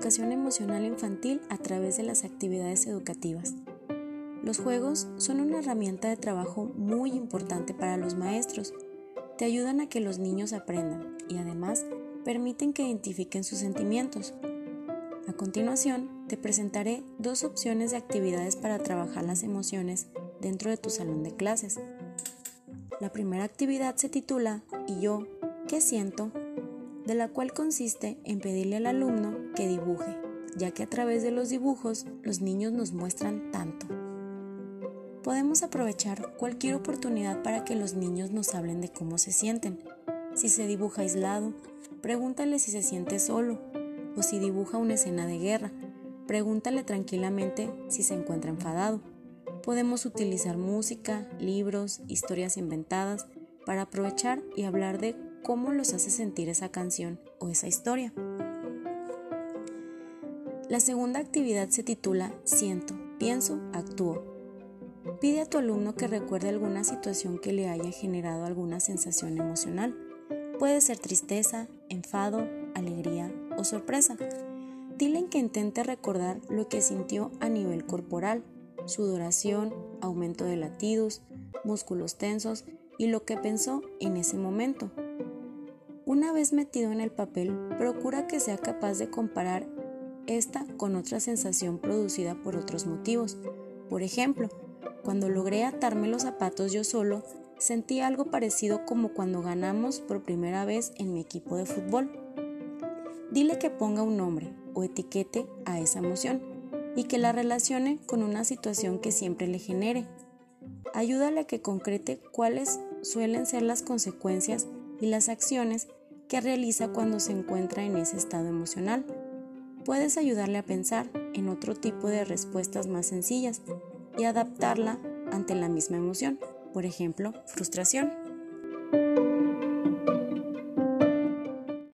educación emocional infantil a través de las actividades educativas. Los juegos son una herramienta de trabajo muy importante para los maestros. Te ayudan a que los niños aprendan y además permiten que identifiquen sus sentimientos. A continuación, te presentaré dos opciones de actividades para trabajar las emociones dentro de tu salón de clases. La primera actividad se titula ¿Y yo qué siento? De la cual consiste en pedirle al alumno que dibuje, ya que a través de los dibujos los niños nos muestran tanto. Podemos aprovechar cualquier oportunidad para que los niños nos hablen de cómo se sienten. Si se dibuja aislado, pregúntale si se siente solo, o si dibuja una escena de guerra, pregúntale tranquilamente si se encuentra enfadado. Podemos utilizar música, libros, historias inventadas para aprovechar y hablar de cómo los hace sentir esa canción o esa historia. La segunda actividad se titula Siento, pienso, actúo. Pide a tu alumno que recuerde alguna situación que le haya generado alguna sensación emocional. Puede ser tristeza, enfado, alegría o sorpresa. Dile que intente recordar lo que sintió a nivel corporal, sudoración, aumento de latidos, músculos tensos y lo que pensó en ese momento. Una vez metido en el papel, procura que sea capaz de comparar esta con otra sensación producida por otros motivos. Por ejemplo, cuando logré atarme los zapatos yo solo, sentí algo parecido como cuando ganamos por primera vez en mi equipo de fútbol. Dile que ponga un nombre o etiquete a esa emoción y que la relacione con una situación que siempre le genere. Ayúdale a que concrete cuáles suelen ser las consecuencias y las acciones que realiza cuando se encuentra en ese estado emocional. Puedes ayudarle a pensar en otro tipo de respuestas más sencillas y adaptarla ante la misma emoción, por ejemplo, frustración.